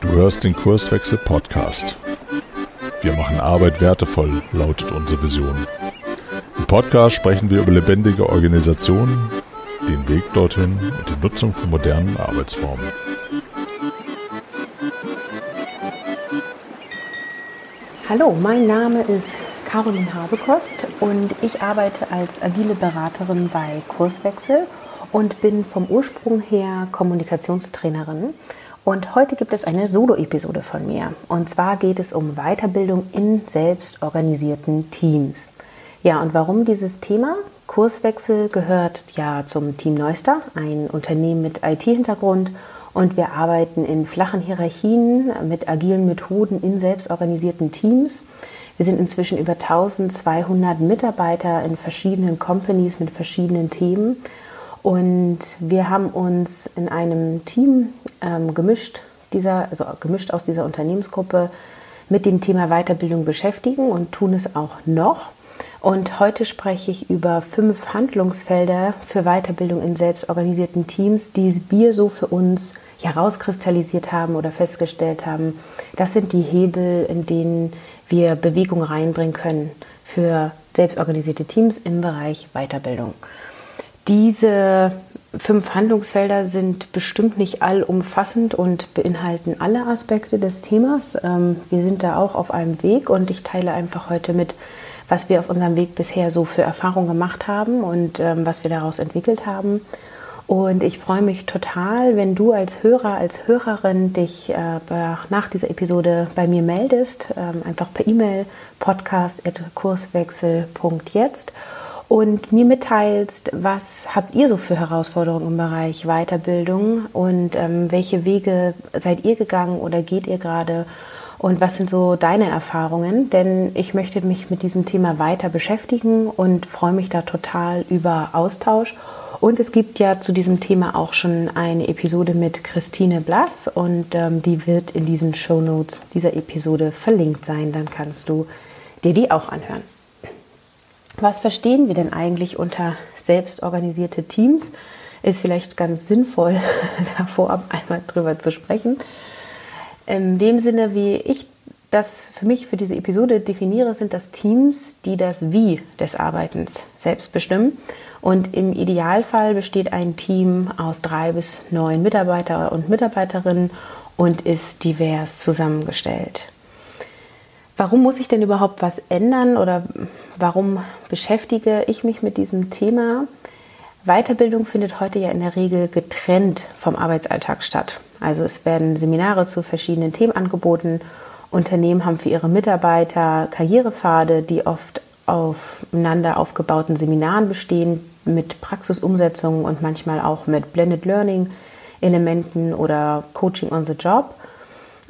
Du hörst den Kurswechsel Podcast. Wir machen Arbeit wertevoll, lautet unsere Vision. Im Podcast sprechen wir über lebendige Organisationen, den Weg dorthin und die Nutzung von modernen Arbeitsformen. Hallo, mein Name ist Caroline Habekost und ich arbeite als agile Beraterin bei Kurswechsel und bin vom Ursprung her Kommunikationstrainerin. Und heute gibt es eine Solo-Episode von mir. Und zwar geht es um Weiterbildung in selbstorganisierten Teams. Ja, und warum dieses Thema? Kurswechsel gehört ja zum Team Neuster, ein Unternehmen mit IT-Hintergrund. Und wir arbeiten in flachen Hierarchien mit agilen Methoden in selbstorganisierten Teams. Wir sind inzwischen über 1200 Mitarbeiter in verschiedenen Companies mit verschiedenen Themen und wir haben uns in einem Team ähm, gemischt, dieser, also gemischt aus dieser Unternehmensgruppe mit dem Thema Weiterbildung beschäftigen und tun es auch noch. Und heute spreche ich über fünf Handlungsfelder für Weiterbildung in selbstorganisierten Teams, die wir so für uns herauskristallisiert haben oder festgestellt haben. Das sind die Hebel, in denen wir Bewegung reinbringen können für selbstorganisierte Teams im Bereich Weiterbildung. Diese fünf Handlungsfelder sind bestimmt nicht allumfassend und beinhalten alle Aspekte des Themas. Ähm, wir sind da auch auf einem Weg und ich teile einfach heute mit, was wir auf unserem Weg bisher so für Erfahrungen gemacht haben und ähm, was wir daraus entwickelt haben. Und ich freue mich total, wenn du als Hörer, als Hörerin dich äh, nach dieser Episode bei mir meldest. Ähm, einfach per E-Mail podcast.kurswechsel.jetzt und mir mitteilst, was habt ihr so für Herausforderungen im Bereich Weiterbildung und ähm, welche Wege seid ihr gegangen oder geht ihr gerade und was sind so deine Erfahrungen? Denn ich möchte mich mit diesem Thema weiter beschäftigen und freue mich da total über Austausch. Und es gibt ja zu diesem Thema auch schon eine Episode mit Christine Blass und ähm, die wird in diesen Show Notes dieser Episode verlinkt sein. Dann kannst du dir die auch anhören. Was verstehen wir denn eigentlich unter selbstorganisierte Teams? Ist vielleicht ganz sinnvoll, davor einmal drüber zu sprechen. In dem Sinne, wie ich das für mich für diese Episode definiere, sind das Teams, die das Wie des Arbeitens selbst bestimmen. Und im Idealfall besteht ein Team aus drei bis neun Mitarbeiter und Mitarbeiterinnen und ist divers zusammengestellt. Warum muss ich denn überhaupt was ändern oder warum beschäftige ich mich mit diesem Thema? Weiterbildung findet heute ja in der Regel getrennt vom Arbeitsalltag statt. Also es werden Seminare zu verschiedenen Themen angeboten. Unternehmen haben für ihre Mitarbeiter Karrierepfade, die oft aufeinander aufgebauten Seminaren bestehen, mit Praxisumsetzungen und manchmal auch mit Blended Learning Elementen oder Coaching on the Job.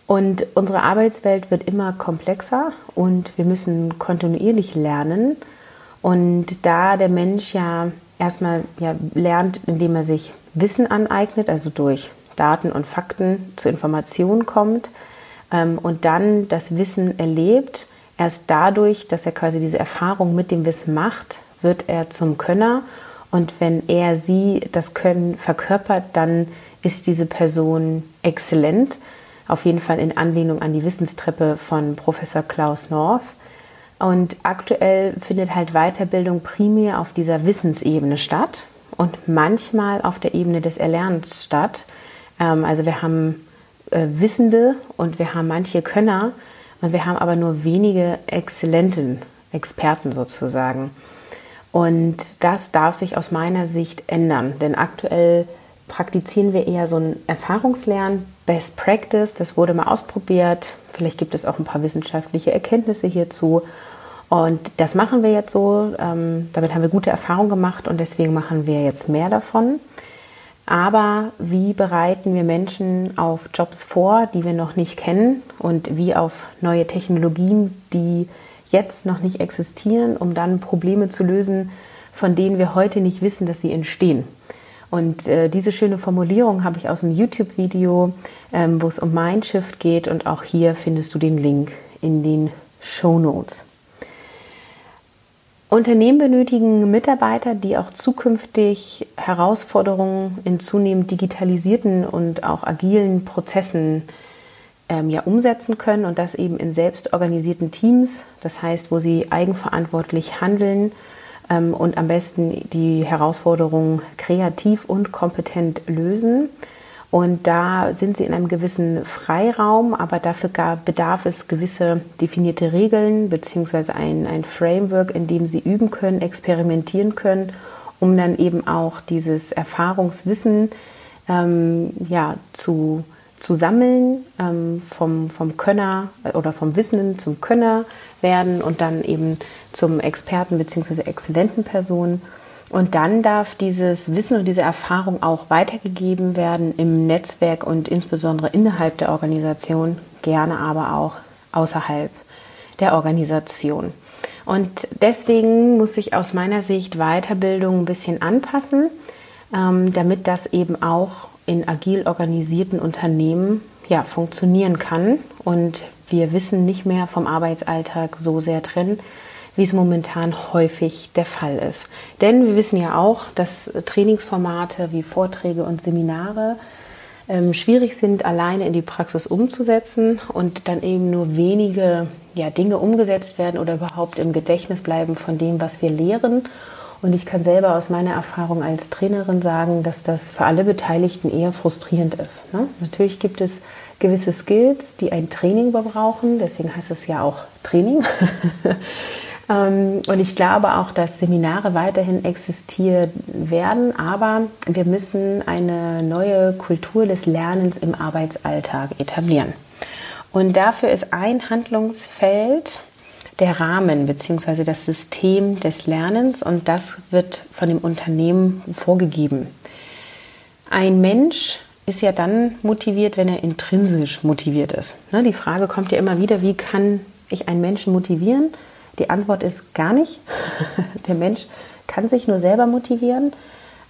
Und unsere Arbeitswelt wird immer komplexer und wir müssen kontinuierlich lernen. Und da der Mensch ja erstmal ja, lernt, indem er sich Wissen aneignet, also durch Daten und Fakten zu Informationen kommt ähm, und dann das Wissen erlebt, erst dadurch, dass er quasi diese Erfahrung mit dem Wissen macht, wird er zum Könner. Und wenn er sie das Können verkörpert, dann ist diese Person exzellent auf jeden Fall in Anlehnung an die Wissenstreppe von Professor Klaus North. Und aktuell findet halt Weiterbildung primär auf dieser Wissensebene statt und manchmal auf der Ebene des Erlernens statt. Ähm, also wir haben äh, Wissende und wir haben manche Könner und wir haben aber nur wenige exzellenten Experten sozusagen. Und das darf sich aus meiner Sicht ändern, denn aktuell praktizieren wir eher so ein Erfahrungslernen, Best Practice. Das wurde mal ausprobiert. Vielleicht gibt es auch ein paar wissenschaftliche Erkenntnisse hierzu. Und das machen wir jetzt so. Ähm, damit haben wir gute Erfahrungen gemacht und deswegen machen wir jetzt mehr davon. Aber wie bereiten wir Menschen auf Jobs vor, die wir noch nicht kennen und wie auf neue Technologien, die jetzt noch nicht existieren, um dann Probleme zu lösen, von denen wir heute nicht wissen, dass sie entstehen? Und äh, diese schöne Formulierung habe ich aus einem YouTube-Video, ähm, wo es um Mindshift geht. Und auch hier findest du den Link in den Show Notes. Unternehmen benötigen Mitarbeiter, die auch zukünftig Herausforderungen in zunehmend digitalisierten und auch agilen Prozessen ähm, ja, umsetzen können und das eben in selbstorganisierten Teams, das heißt, wo sie eigenverantwortlich handeln und am besten die Herausforderungen kreativ und kompetent lösen. Und da sind sie in einem gewissen Freiraum, aber dafür bedarf es gewisse definierte Regeln beziehungsweise ein, ein Framework, in dem sie üben können, experimentieren können, um dann eben auch dieses Erfahrungswissen ähm, ja, zu, zu sammeln, ähm, vom, vom Könner äh, oder vom Wissenden zum Könner werden und dann eben zum Experten beziehungsweise exzellenten Person. Und dann darf dieses Wissen und diese Erfahrung auch weitergegeben werden im Netzwerk und insbesondere innerhalb der Organisation, gerne aber auch außerhalb der Organisation. Und deswegen muss sich aus meiner Sicht Weiterbildung ein bisschen anpassen, ähm, damit das eben auch in agil organisierten Unternehmen ja, funktionieren kann und wir Wissen nicht mehr vom Arbeitsalltag so sehr trennen, wie es momentan häufig der Fall ist. Denn wir wissen ja auch, dass Trainingsformate wie Vorträge und Seminare ähm, schwierig sind, alleine in die Praxis umzusetzen und dann eben nur wenige ja, Dinge umgesetzt werden oder überhaupt im Gedächtnis bleiben von dem, was wir lehren. Und ich kann selber aus meiner Erfahrung als Trainerin sagen, dass das für alle Beteiligten eher frustrierend ist. Ne? Natürlich gibt es gewisse Skills, die ein Training brauchen. Deswegen heißt es ja auch Training. Ähm, und ich glaube auch, dass Seminare weiterhin existieren werden, aber wir müssen eine neue Kultur des Lernens im Arbeitsalltag etablieren. Und dafür ist ein Handlungsfeld der Rahmen bzw. das System des Lernens und das wird von dem Unternehmen vorgegeben. Ein Mensch ist ja dann motiviert, wenn er intrinsisch motiviert ist. Ne, die Frage kommt ja immer wieder, wie kann ich einen Menschen motivieren? Die Antwort ist gar nicht. Der Mensch kann sich nur selber motivieren.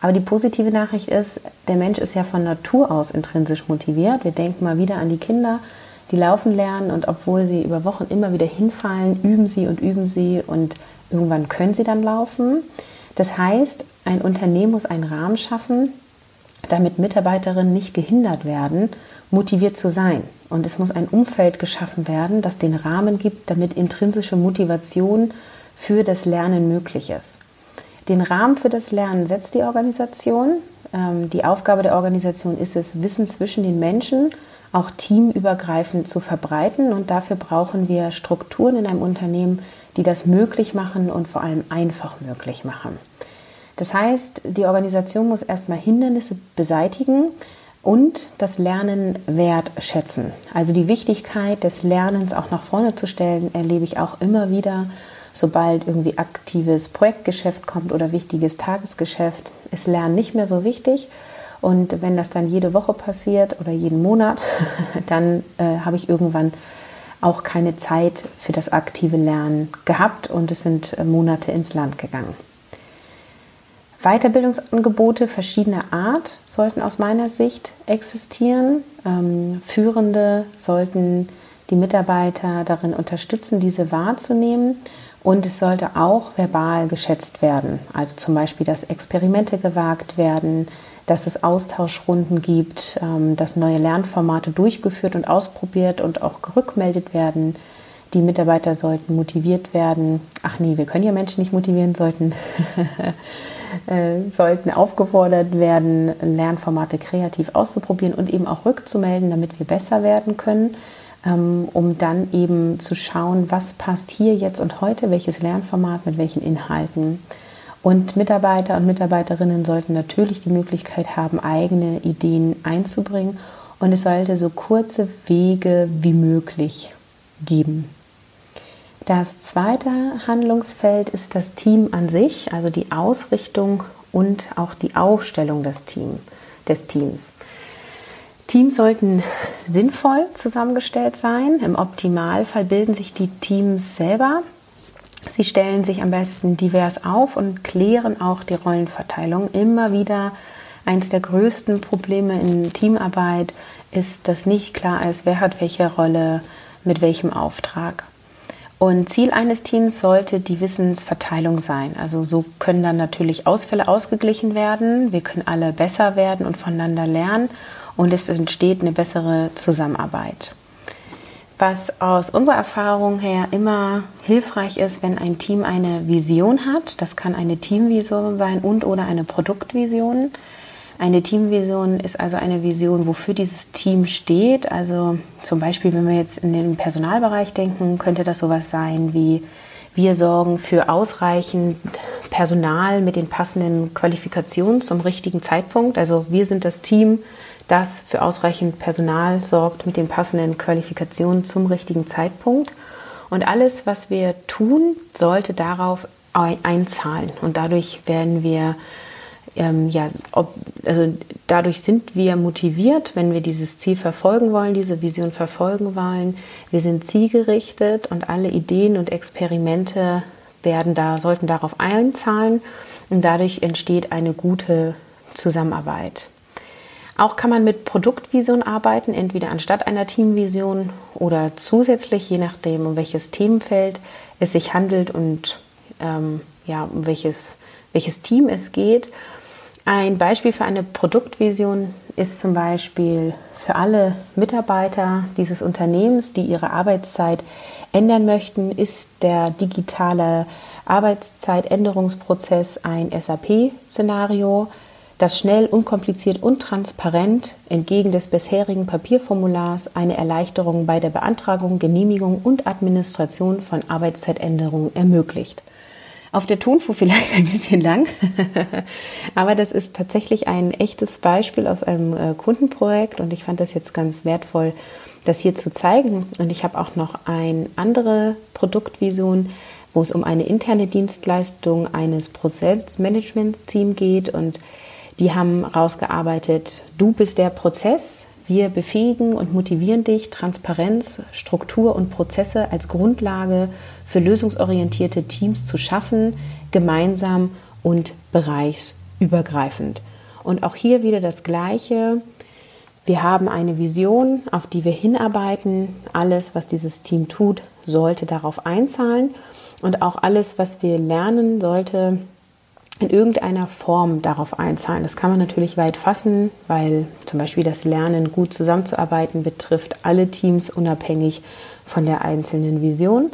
Aber die positive Nachricht ist, der Mensch ist ja von Natur aus intrinsisch motiviert. Wir denken mal wieder an die Kinder, die laufen lernen und obwohl sie über Wochen immer wieder hinfallen, üben sie und üben sie und irgendwann können sie dann laufen. Das heißt, ein Unternehmen muss einen Rahmen schaffen, damit Mitarbeiterinnen nicht gehindert werden, motiviert zu sein. Und es muss ein Umfeld geschaffen werden, das den Rahmen gibt, damit intrinsische Motivation für das Lernen möglich ist. Den Rahmen für das Lernen setzt die Organisation. Ähm, die Aufgabe der Organisation ist es, Wissen zwischen den Menschen, auch teamübergreifend zu verbreiten. Und dafür brauchen wir Strukturen in einem Unternehmen, die das möglich machen und vor allem einfach möglich machen. Das heißt, die Organisation muss erstmal Hindernisse beseitigen, und das Lernen wertschätzen. Also die Wichtigkeit des Lernens auch nach vorne zu stellen, erlebe ich auch immer wieder, sobald irgendwie aktives Projektgeschäft kommt oder wichtiges Tagesgeschäft, ist Lernen nicht mehr so wichtig. Und wenn das dann jede Woche passiert oder jeden Monat, dann äh, habe ich irgendwann auch keine Zeit für das aktive Lernen gehabt und es sind äh, Monate ins Land gegangen. Weiterbildungsangebote verschiedener Art sollten aus meiner Sicht existieren. Ähm, Führende sollten die Mitarbeiter darin unterstützen, diese wahrzunehmen. Und es sollte auch verbal geschätzt werden. Also zum Beispiel, dass Experimente gewagt werden, dass es Austauschrunden gibt, ähm, dass neue Lernformate durchgeführt und ausprobiert und auch gerückmeldet werden. Die Mitarbeiter sollten motiviert werden. Ach nee, wir können ja Menschen nicht motivieren, sollten Äh, sollten aufgefordert werden, Lernformate kreativ auszuprobieren und eben auch rückzumelden, damit wir besser werden können, ähm, um dann eben zu schauen, was passt hier jetzt und heute, welches Lernformat mit welchen Inhalten. Und Mitarbeiter und Mitarbeiterinnen sollten natürlich die Möglichkeit haben, eigene Ideen einzubringen. Und es sollte so kurze Wege wie möglich geben. Das zweite Handlungsfeld ist das Team an sich, also die Ausrichtung und auch die Aufstellung des, Team, des Teams. Teams sollten sinnvoll zusammengestellt sein. Im Optimalfall bilden sich die Teams selber. Sie stellen sich am besten divers auf und klären auch die Rollenverteilung. Immer wieder eines der größten Probleme in Teamarbeit ist, dass nicht klar ist, wer hat welche Rolle mit welchem Auftrag. Und Ziel eines Teams sollte die Wissensverteilung sein. Also so können dann natürlich Ausfälle ausgeglichen werden. Wir können alle besser werden und voneinander lernen und es entsteht eine bessere Zusammenarbeit. Was aus unserer Erfahrung her immer hilfreich ist, wenn ein Team eine Vision hat, das kann eine Teamvision sein und oder eine Produktvision. Eine Teamvision ist also eine Vision, wofür dieses Team steht. Also zum Beispiel, wenn wir jetzt in den Personalbereich denken, könnte das sowas sein wie wir sorgen für ausreichend Personal mit den passenden Qualifikationen zum richtigen Zeitpunkt. Also wir sind das Team, das für ausreichend Personal sorgt mit den passenden Qualifikationen zum richtigen Zeitpunkt. Und alles, was wir tun, sollte darauf einzahlen. Und dadurch werden wir ähm, ja, ob, also dadurch sind wir motiviert, wenn wir dieses Ziel verfolgen wollen, diese Vision verfolgen wollen. Wir sind zielgerichtet und alle Ideen und Experimente werden da, sollten darauf einzahlen und dadurch entsteht eine gute Zusammenarbeit. Auch kann man mit Produktvision arbeiten, entweder anstatt einer Teamvision oder zusätzlich, je nachdem, um welches Themenfeld es sich handelt und ähm, ja, um welches, welches Team es geht. Ein Beispiel für eine Produktvision ist zum Beispiel für alle Mitarbeiter dieses Unternehmens, die ihre Arbeitszeit ändern möchten, ist der digitale Arbeitszeitänderungsprozess ein SAP-Szenario, das schnell, unkompliziert und transparent entgegen des bisherigen Papierformulars eine Erleichterung bei der Beantragung, Genehmigung und Administration von Arbeitszeitänderungen ermöglicht. Auf der Tonfuhr vielleicht ein bisschen lang, aber das ist tatsächlich ein echtes Beispiel aus einem äh, Kundenprojekt und ich fand das jetzt ganz wertvoll, das hier zu zeigen. Und ich habe auch noch eine andere Produktvision, wo es um eine interne Dienstleistung eines Prozessmanagement-Teams geht und die haben rausgearbeitet, du bist der Prozess, wir befähigen und motivieren dich, Transparenz, Struktur und Prozesse als Grundlage für lösungsorientierte Teams zu schaffen, gemeinsam und bereichsübergreifend. Und auch hier wieder das Gleiche. Wir haben eine Vision, auf die wir hinarbeiten. Alles, was dieses Team tut, sollte darauf einzahlen. Und auch alles, was wir lernen, sollte in irgendeiner Form darauf einzahlen. Das kann man natürlich weit fassen, weil zum Beispiel das Lernen, gut zusammenzuarbeiten, betrifft alle Teams unabhängig von der einzelnen Vision.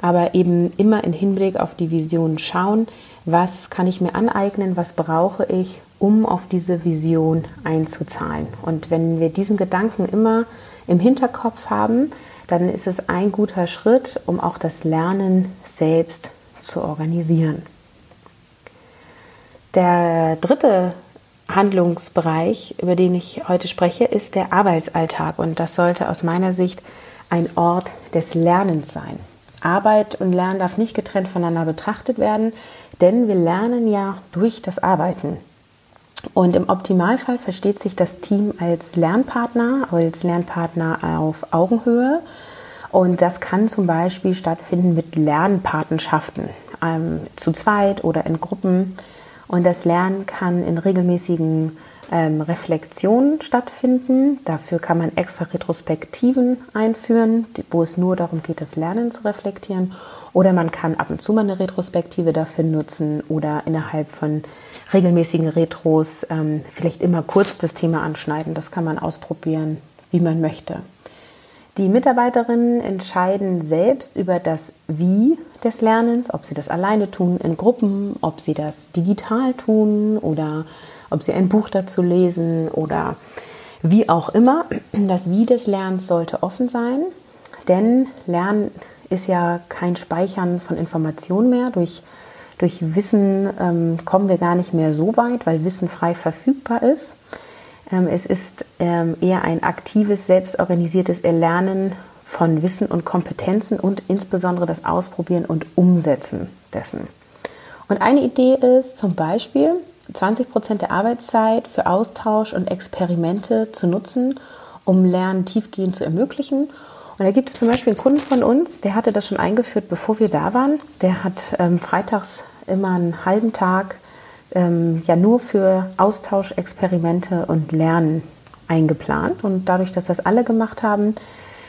Aber eben immer in Hinblick auf die Vision schauen, was kann ich mir aneignen, was brauche ich, um auf diese Vision einzuzahlen. Und wenn wir diesen Gedanken immer im Hinterkopf haben, dann ist es ein guter Schritt, um auch das Lernen selbst zu organisieren. Der dritte Handlungsbereich, über den ich heute spreche, ist der Arbeitsalltag. Und das sollte aus meiner Sicht ein Ort des Lernens sein. Arbeit und Lernen darf nicht getrennt voneinander betrachtet werden, denn wir lernen ja durch das Arbeiten. Und im Optimalfall versteht sich das Team als Lernpartner, als Lernpartner auf Augenhöhe. Und das kann zum Beispiel stattfinden mit Lernpatenschaften, ähm, zu zweit oder in Gruppen. Und das Lernen kann in regelmäßigen ähm, Reflexionen stattfinden. Dafür kann man extra Retrospektiven einführen, wo es nur darum geht, das Lernen zu reflektieren. Oder man kann ab und zu mal eine Retrospektive dafür nutzen oder innerhalb von regelmäßigen Retros ähm, vielleicht immer kurz das Thema anschneiden. Das kann man ausprobieren, wie man möchte. Die Mitarbeiterinnen entscheiden selbst über das Wie des Lernens, ob sie das alleine tun, in Gruppen, ob sie das digital tun oder ob sie ein Buch dazu lesen oder wie auch immer. Das Wie des Lernens sollte offen sein, denn Lernen ist ja kein Speichern von Informationen mehr. Durch, durch Wissen ähm, kommen wir gar nicht mehr so weit, weil Wissen frei verfügbar ist. Ähm, es ist ähm, eher ein aktives, selbstorganisiertes Erlernen von Wissen und Kompetenzen und insbesondere das Ausprobieren und Umsetzen dessen. Und eine Idee ist zum Beispiel, 20 Prozent der Arbeitszeit für Austausch und Experimente zu nutzen, um Lernen tiefgehend zu ermöglichen. Und da gibt es zum Beispiel einen Kunden von uns, der hatte das schon eingeführt, bevor wir da waren. Der hat ähm, freitags immer einen halben Tag ähm, ja nur für Austausch, Experimente und Lernen eingeplant. Und dadurch, dass das alle gemacht haben,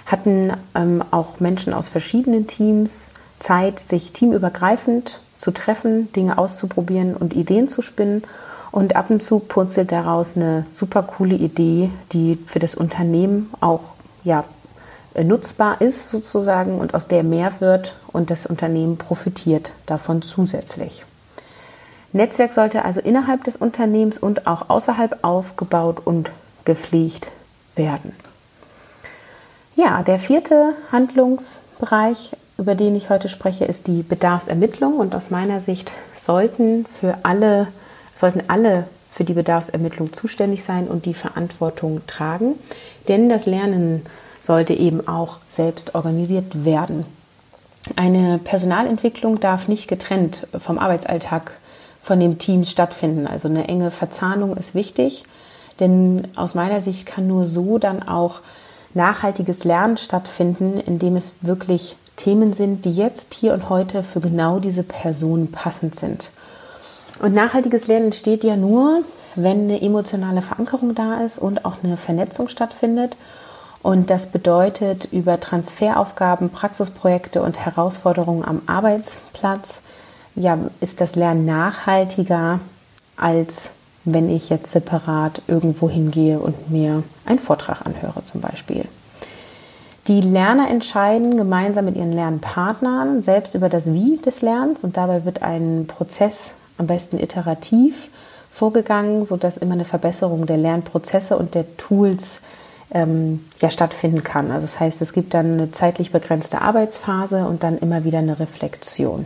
hatten ähm, auch Menschen aus verschiedenen Teams Zeit, sich teamübergreifend zu treffen, Dinge auszuprobieren und Ideen zu spinnen. Und ab und zu purzelt daraus eine super coole Idee, die für das Unternehmen auch ja, nutzbar ist sozusagen und aus der mehr wird und das Unternehmen profitiert davon zusätzlich. Netzwerk sollte also innerhalb des Unternehmens und auch außerhalb aufgebaut und gepflegt werden. Ja, der vierte Handlungsbereich, über den ich heute spreche, ist die Bedarfsermittlung und aus meiner Sicht sollten für alle sollten alle für die Bedarfsermittlung zuständig sein und die Verantwortung tragen, denn das Lernen sollte eben auch selbst organisiert werden. Eine Personalentwicklung darf nicht getrennt vom Arbeitsalltag von dem Team stattfinden. Also eine enge Verzahnung ist wichtig, denn aus meiner Sicht kann nur so dann auch nachhaltiges Lernen stattfinden, indem es wirklich Themen sind, die jetzt, hier und heute für genau diese Person passend sind. Und nachhaltiges Lernen entsteht ja nur, wenn eine emotionale Verankerung da ist und auch eine Vernetzung stattfindet. Und das bedeutet über Transferaufgaben, Praxisprojekte und Herausforderungen am Arbeitsplatz ja, ist das Lernen nachhaltiger, als wenn ich jetzt separat irgendwo hingehe und mir einen Vortrag anhöre zum Beispiel. Die Lerner entscheiden gemeinsam mit ihren Lernpartnern selbst über das Wie des Lernens und dabei wird ein Prozess am besten iterativ vorgegangen, sodass immer eine Verbesserung der Lernprozesse und der Tools ähm, ja, stattfinden kann. Also das heißt, es gibt dann eine zeitlich begrenzte Arbeitsphase und dann immer wieder eine Reflexion.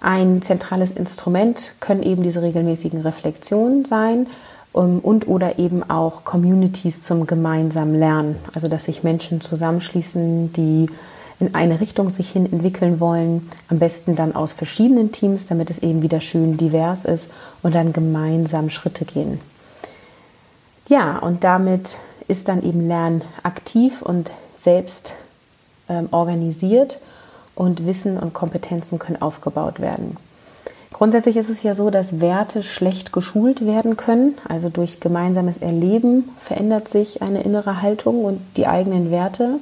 Ein zentrales Instrument können eben diese regelmäßigen Reflexionen sein um, und oder eben auch Communities zum gemeinsamen Lernen. Also dass sich Menschen zusammenschließen, die in eine Richtung sich hin entwickeln wollen, am besten dann aus verschiedenen Teams, damit es eben wieder schön divers ist und dann gemeinsam Schritte gehen. Ja, und damit ist dann eben Lernen aktiv und selbst ähm, organisiert und Wissen und Kompetenzen können aufgebaut werden. Grundsätzlich ist es ja so, dass Werte schlecht geschult werden können. Also durch gemeinsames Erleben verändert sich eine innere Haltung und die eigenen Werte.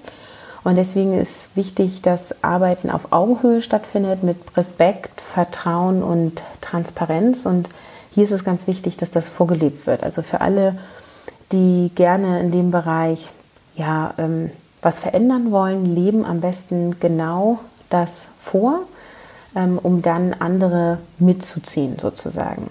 Und deswegen ist wichtig, dass Arbeiten auf Augenhöhe stattfindet mit Respekt, Vertrauen und Transparenz. Und hier ist es ganz wichtig, dass das vorgelebt wird. Also für alle, die gerne in dem Bereich ja, ähm, was verändern wollen, leben am besten genau das vor, ähm, um dann andere mitzuziehen sozusagen.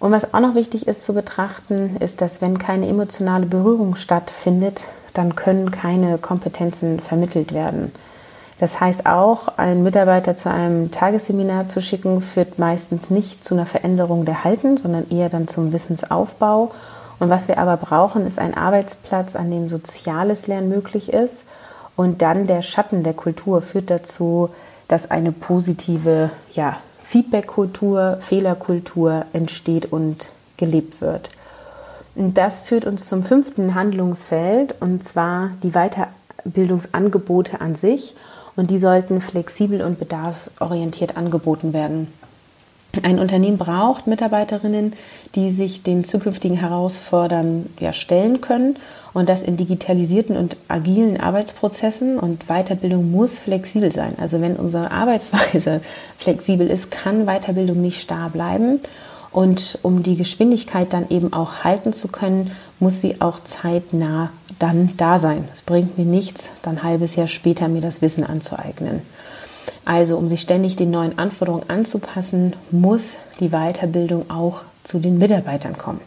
Und was auch noch wichtig ist zu betrachten, ist, dass wenn keine emotionale Berührung stattfindet, dann können keine Kompetenzen vermittelt werden. Das heißt auch, einen Mitarbeiter zu einem Tagesseminar zu schicken, führt meistens nicht zu einer Veränderung der Halten, sondern eher dann zum Wissensaufbau. Und was wir aber brauchen, ist ein Arbeitsplatz, an dem soziales Lernen möglich ist. Und dann der Schatten der Kultur führt dazu, dass eine positive ja, Feedback-Kultur, Fehlerkultur entsteht und gelebt wird. Das führt uns zum fünften Handlungsfeld und zwar die Weiterbildungsangebote an sich und die sollten flexibel und bedarfsorientiert angeboten werden. Ein Unternehmen braucht Mitarbeiterinnen, die sich den zukünftigen Herausforderungen ja, stellen können und das in digitalisierten und agilen Arbeitsprozessen und Weiterbildung muss flexibel sein. Also wenn unsere Arbeitsweise flexibel ist, kann Weiterbildung nicht starr bleiben und um die Geschwindigkeit dann eben auch halten zu können, muss sie auch zeitnah dann da sein. Es bringt mir nichts, dann ein halbes Jahr später mir das Wissen anzueignen. Also um sich ständig den neuen Anforderungen anzupassen, muss die Weiterbildung auch zu den Mitarbeitern kommen.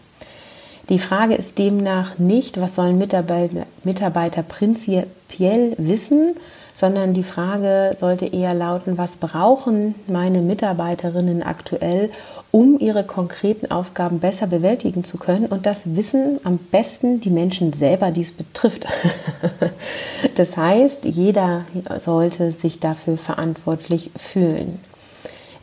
Die Frage ist demnach nicht, was sollen Mitarbeiter, Mitarbeiter prinzipiell wissen, sondern die Frage sollte eher lauten, was brauchen meine Mitarbeiterinnen aktuell, um ihre konkreten Aufgaben besser bewältigen zu können. Und das wissen am besten die Menschen selber, die es betrifft. das heißt, jeder sollte sich dafür verantwortlich fühlen.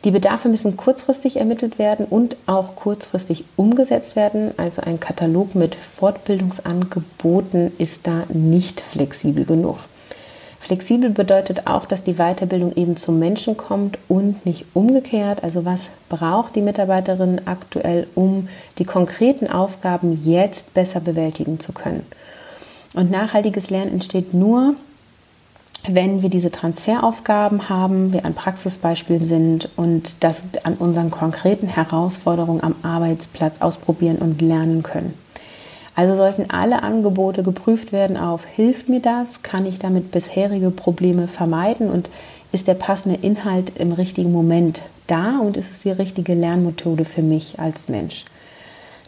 Die Bedarfe müssen kurzfristig ermittelt werden und auch kurzfristig umgesetzt werden. Also ein Katalog mit Fortbildungsangeboten ist da nicht flexibel genug. Flexibel bedeutet auch, dass die Weiterbildung eben zum Menschen kommt und nicht umgekehrt. Also was braucht die Mitarbeiterin aktuell, um die konkreten Aufgaben jetzt besser bewältigen zu können? Und nachhaltiges Lernen entsteht nur, wenn wir diese Transferaufgaben haben, wir ein Praxisbeispiel sind und das an unseren konkreten Herausforderungen am Arbeitsplatz ausprobieren und lernen können. Also sollten alle Angebote geprüft werden auf, hilft mir das, kann ich damit bisherige Probleme vermeiden und ist der passende Inhalt im richtigen Moment da und ist es die richtige Lernmethode für mich als Mensch.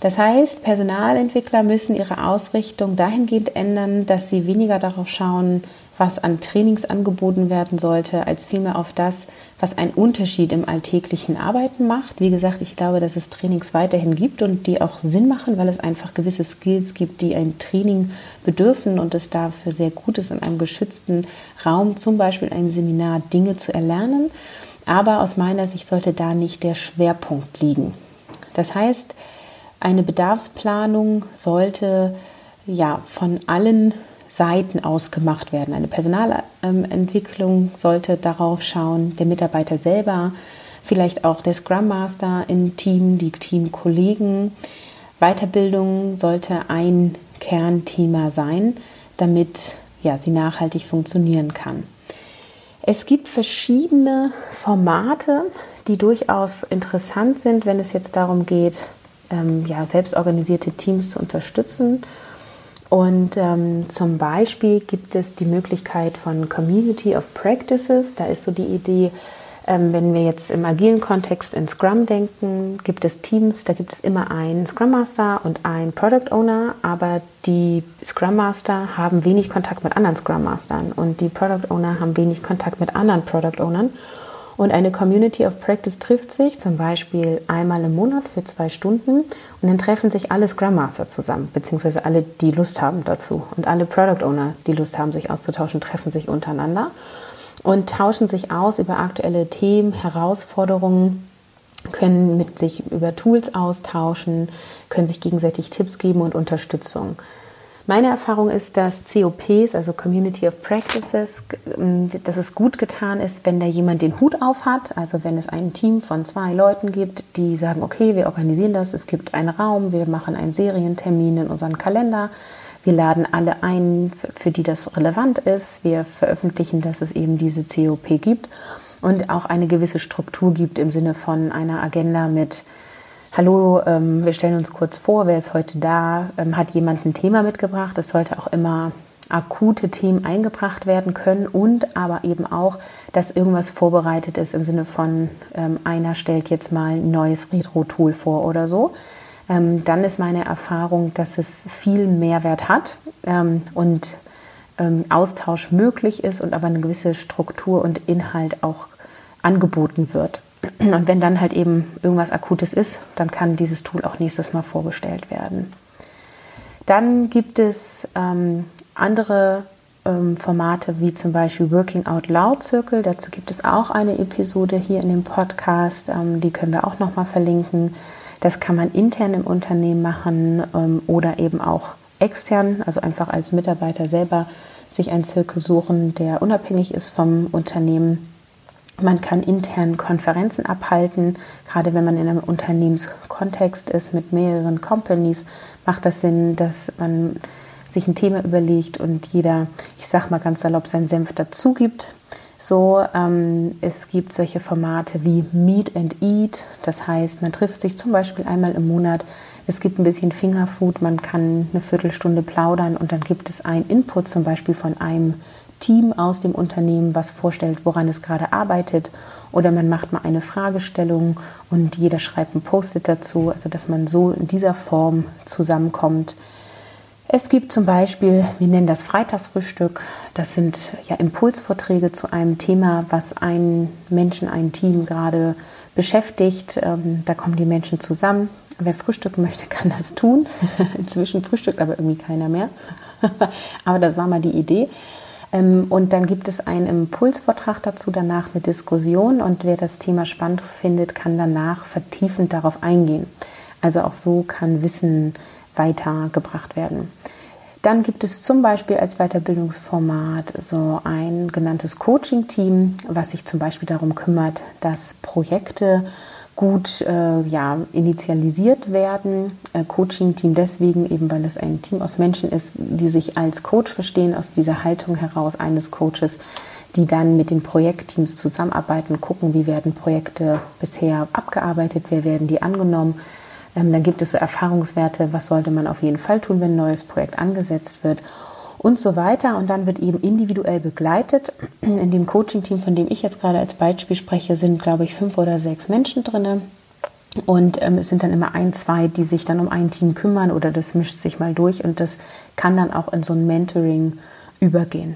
Das heißt, Personalentwickler müssen ihre Ausrichtung dahingehend ändern, dass sie weniger darauf schauen, was an Trainings angeboten werden sollte, als vielmehr auf das, was einen Unterschied im alltäglichen Arbeiten macht. Wie gesagt, ich glaube, dass es Trainings weiterhin gibt und die auch Sinn machen, weil es einfach gewisse Skills gibt, die ein Training bedürfen und es dafür sehr gut ist, in einem geschützten Raum, zum Beispiel einem Seminar, Dinge zu erlernen. Aber aus meiner Sicht sollte da nicht der Schwerpunkt liegen. Das heißt, eine Bedarfsplanung sollte ja von allen Seiten aus gemacht werden. Eine Personalentwicklung sollte darauf schauen, der Mitarbeiter selber, vielleicht auch der Scrum Master im Team, die Teamkollegen. Weiterbildung sollte ein Kernthema sein, damit ja, sie nachhaltig funktionieren kann. Es gibt verschiedene Formate, die durchaus interessant sind, wenn es jetzt darum geht, ähm, ja, selbstorganisierte Teams zu unterstützen und ähm, zum Beispiel gibt es die Möglichkeit von Community of Practices. Da ist so die Idee, ähm, wenn wir jetzt im agilen Kontext in Scrum denken, gibt es Teams, da gibt es immer einen Scrum Master und einen Product Owner, aber die Scrum Master haben wenig Kontakt mit anderen Scrum Mastern und die Product Owner haben wenig Kontakt mit anderen Product Ownern. Und eine Community of Practice trifft sich zum Beispiel einmal im Monat für zwei Stunden und dann treffen sich alle Scrum Master zusammen, beziehungsweise alle, die Lust haben dazu. Und alle Product Owner, die Lust haben, sich auszutauschen, treffen sich untereinander und tauschen sich aus über aktuelle Themen, Herausforderungen, können mit sich über Tools austauschen, können sich gegenseitig Tipps geben und Unterstützung. Meine Erfahrung ist, dass COPs, also Community of Practices, ähm, dass es gut getan ist, wenn da jemand den Hut auf hat. Also wenn es ein Team von zwei Leuten gibt, die sagen, okay, wir organisieren das, es gibt einen Raum, wir machen einen Serientermin in unseren Kalender, wir laden alle ein, für die das relevant ist, wir veröffentlichen, dass es eben diese COP gibt. Und auch eine gewisse Struktur gibt im Sinne von einer Agenda mit Hallo, ähm, wir stellen uns kurz vor, wer ist heute da? Ähm, hat jemand ein Thema mitgebracht? Es sollte auch immer akute Themen eingebracht werden können und aber eben auch, dass irgendwas vorbereitet ist im Sinne von ähm, einer stellt jetzt mal ein neues Retro-Tool vor oder so. Ähm, dann ist meine Erfahrung, dass es viel Mehrwert hat ähm, und ähm, Austausch möglich ist und aber eine gewisse Struktur und Inhalt auch angeboten wird. Und wenn dann halt eben irgendwas Akutes ist, dann kann dieses Tool auch nächstes Mal vorgestellt werden. Dann gibt es ähm, andere ähm, Formate wie zum Beispiel Working Out Loud Circle. Dazu gibt es auch eine Episode hier in dem Podcast. Ähm, die können wir auch nochmal verlinken. Das kann man intern im Unternehmen machen ähm, oder eben auch extern, also einfach als Mitarbeiter selber sich einen Zirkel suchen, der unabhängig ist vom Unternehmen man kann intern Konferenzen abhalten. Gerade wenn man in einem Unternehmenskontext ist mit mehreren Companies, macht das Sinn, dass man sich ein Thema überlegt und jeder, ich sag mal ganz salopp, seinen Senf dazu gibt. So, ähm, es gibt solche Formate wie Meet and Eat. Das heißt, man trifft sich zum Beispiel einmal im Monat. Es gibt ein bisschen Fingerfood, man kann eine Viertelstunde plaudern und dann gibt es einen Input zum Beispiel von einem Team aus dem Unternehmen, was vorstellt, woran es gerade arbeitet. Oder man macht mal eine Fragestellung und jeder schreibt ein Post-it dazu, also dass man so in dieser Form zusammenkommt. Es gibt zum Beispiel, wir nennen das Freitagsfrühstück, das sind ja Impulsvorträge zu einem Thema, was einen Menschen, ein Team gerade beschäftigt. Ähm, da kommen die Menschen zusammen. Wer frühstücken möchte, kann das tun. Inzwischen frühstückt aber irgendwie keiner mehr. aber das war mal die Idee. Ähm, und dann gibt es einen Impulsvortrag dazu, danach eine Diskussion und wer das Thema spannend findet, kann danach vertiefend darauf eingehen. Also auch so kann Wissen weitergebracht werden. Dann gibt es zum Beispiel als Weiterbildungsformat so ein genanntes Coaching-Team, was sich zum Beispiel darum kümmert, dass Projekte gut äh, ja, initialisiert werden. Äh, Coaching-Team deswegen eben, weil es ein Team aus Menschen ist, die sich als Coach verstehen, aus dieser Haltung heraus eines Coaches, die dann mit den Projektteams zusammenarbeiten, gucken, wie werden Projekte bisher abgearbeitet, wer werden die angenommen. Ähm, dann gibt es so Erfahrungswerte, was sollte man auf jeden Fall tun, wenn ein neues Projekt angesetzt wird und so weiter. Und dann wird eben individuell begleitet. In dem Coaching-Team, von dem ich jetzt gerade als Beispiel spreche, sind, glaube ich, fünf oder sechs Menschen drin. Und ähm, es sind dann immer ein, zwei, die sich dann um ein Team kümmern oder das mischt sich mal durch und das kann dann auch in so ein Mentoring übergehen.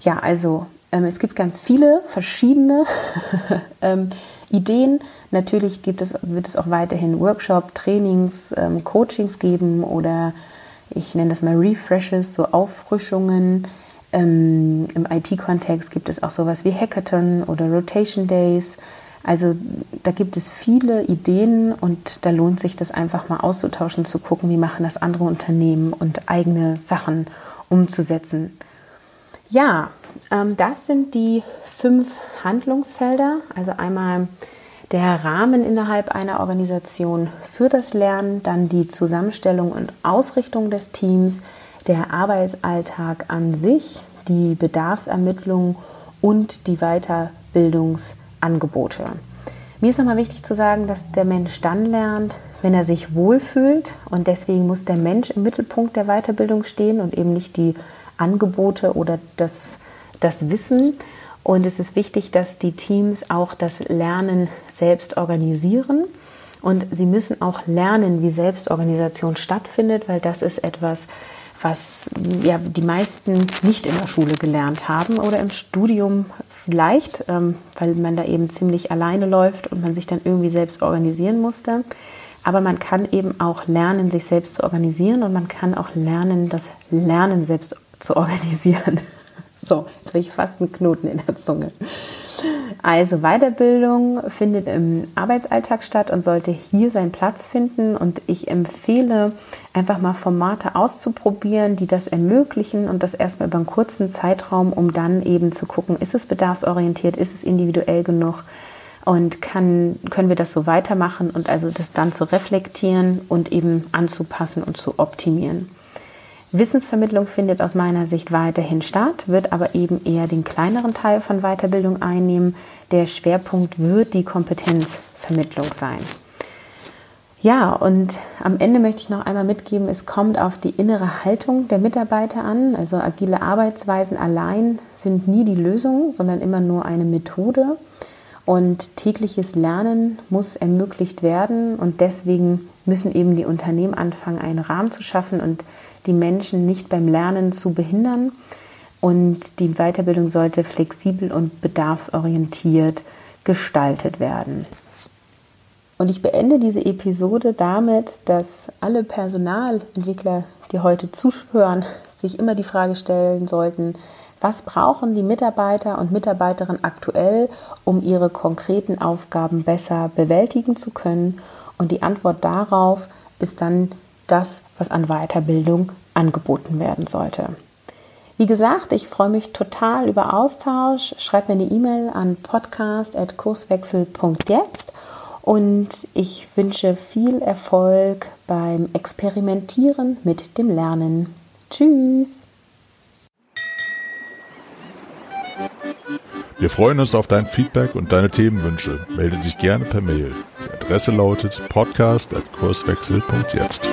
Ja, also ähm, es gibt ganz viele verschiedene ähm, Ideen. Natürlich gibt es, wird es auch weiterhin Workshop, Trainings, ähm, Coachings geben oder ich nenne das mal Refreshes, so Auffrischungen. Ähm, Im IT-Kontext gibt es auch sowas wie Hackathon oder Rotation Days. Also da gibt es viele Ideen und da lohnt sich das einfach mal auszutauschen, zu gucken, wie machen das andere Unternehmen und eigene Sachen umzusetzen. Ja, ähm, das sind die fünf Handlungsfelder. Also einmal der Rahmen innerhalb einer Organisation für das Lernen, dann die Zusammenstellung und Ausrichtung des Teams, der Arbeitsalltag an sich, die Bedarfsermittlung und die Weiterbildungsangebote. Mir ist nochmal wichtig zu sagen, dass der Mensch dann lernt, wenn er sich wohlfühlt und deswegen muss der Mensch im Mittelpunkt der Weiterbildung stehen und eben nicht die Angebote oder das, das Wissen. Und es ist wichtig, dass die Teams auch das Lernen selbst organisieren. Und sie müssen auch lernen, wie Selbstorganisation stattfindet, weil das ist etwas, was ja, die meisten nicht in der Schule gelernt haben oder im Studium vielleicht, ähm, weil man da eben ziemlich alleine läuft und man sich dann irgendwie selbst organisieren musste. Aber man kann eben auch lernen, sich selbst zu organisieren und man kann auch lernen, das Lernen selbst zu organisieren. So, jetzt habe ich fast einen Knoten in der Zunge. Also Weiterbildung findet im Arbeitsalltag statt und sollte hier seinen Platz finden. Und ich empfehle einfach mal Formate auszuprobieren, die das ermöglichen und das erstmal über einen kurzen Zeitraum, um dann eben zu gucken, ist es bedarfsorientiert, ist es individuell genug und kann, können wir das so weitermachen und also das dann zu reflektieren und eben anzupassen und zu optimieren. Wissensvermittlung findet aus meiner Sicht weiterhin statt, wird aber eben eher den kleineren Teil von Weiterbildung einnehmen. Der Schwerpunkt wird die Kompetenzvermittlung sein. Ja, und am Ende möchte ich noch einmal mitgeben, es kommt auf die innere Haltung der Mitarbeiter an. Also agile Arbeitsweisen allein sind nie die Lösung, sondern immer nur eine Methode. Und tägliches Lernen muss ermöglicht werden und deswegen müssen eben die Unternehmen anfangen, einen Rahmen zu schaffen und die Menschen nicht beim Lernen zu behindern. Und die Weiterbildung sollte flexibel und bedarfsorientiert gestaltet werden. Und ich beende diese Episode damit, dass alle Personalentwickler, die heute zuhören, sich immer die Frage stellen sollten, was brauchen die Mitarbeiter und Mitarbeiterinnen aktuell, um ihre konkreten Aufgaben besser bewältigen zu können? Und die Antwort darauf ist dann das, was an Weiterbildung angeboten werden sollte. Wie gesagt, ich freue mich total über Austausch. Schreib mir eine E-Mail an podcast.kurswechsel.jetzt und ich wünsche viel Erfolg beim Experimentieren mit dem Lernen. Tschüss! Wir freuen uns auf dein Feedback und deine Themenwünsche. Melde dich gerne per Mail. Die Adresse lautet podcast.kurswechsel.jetzt.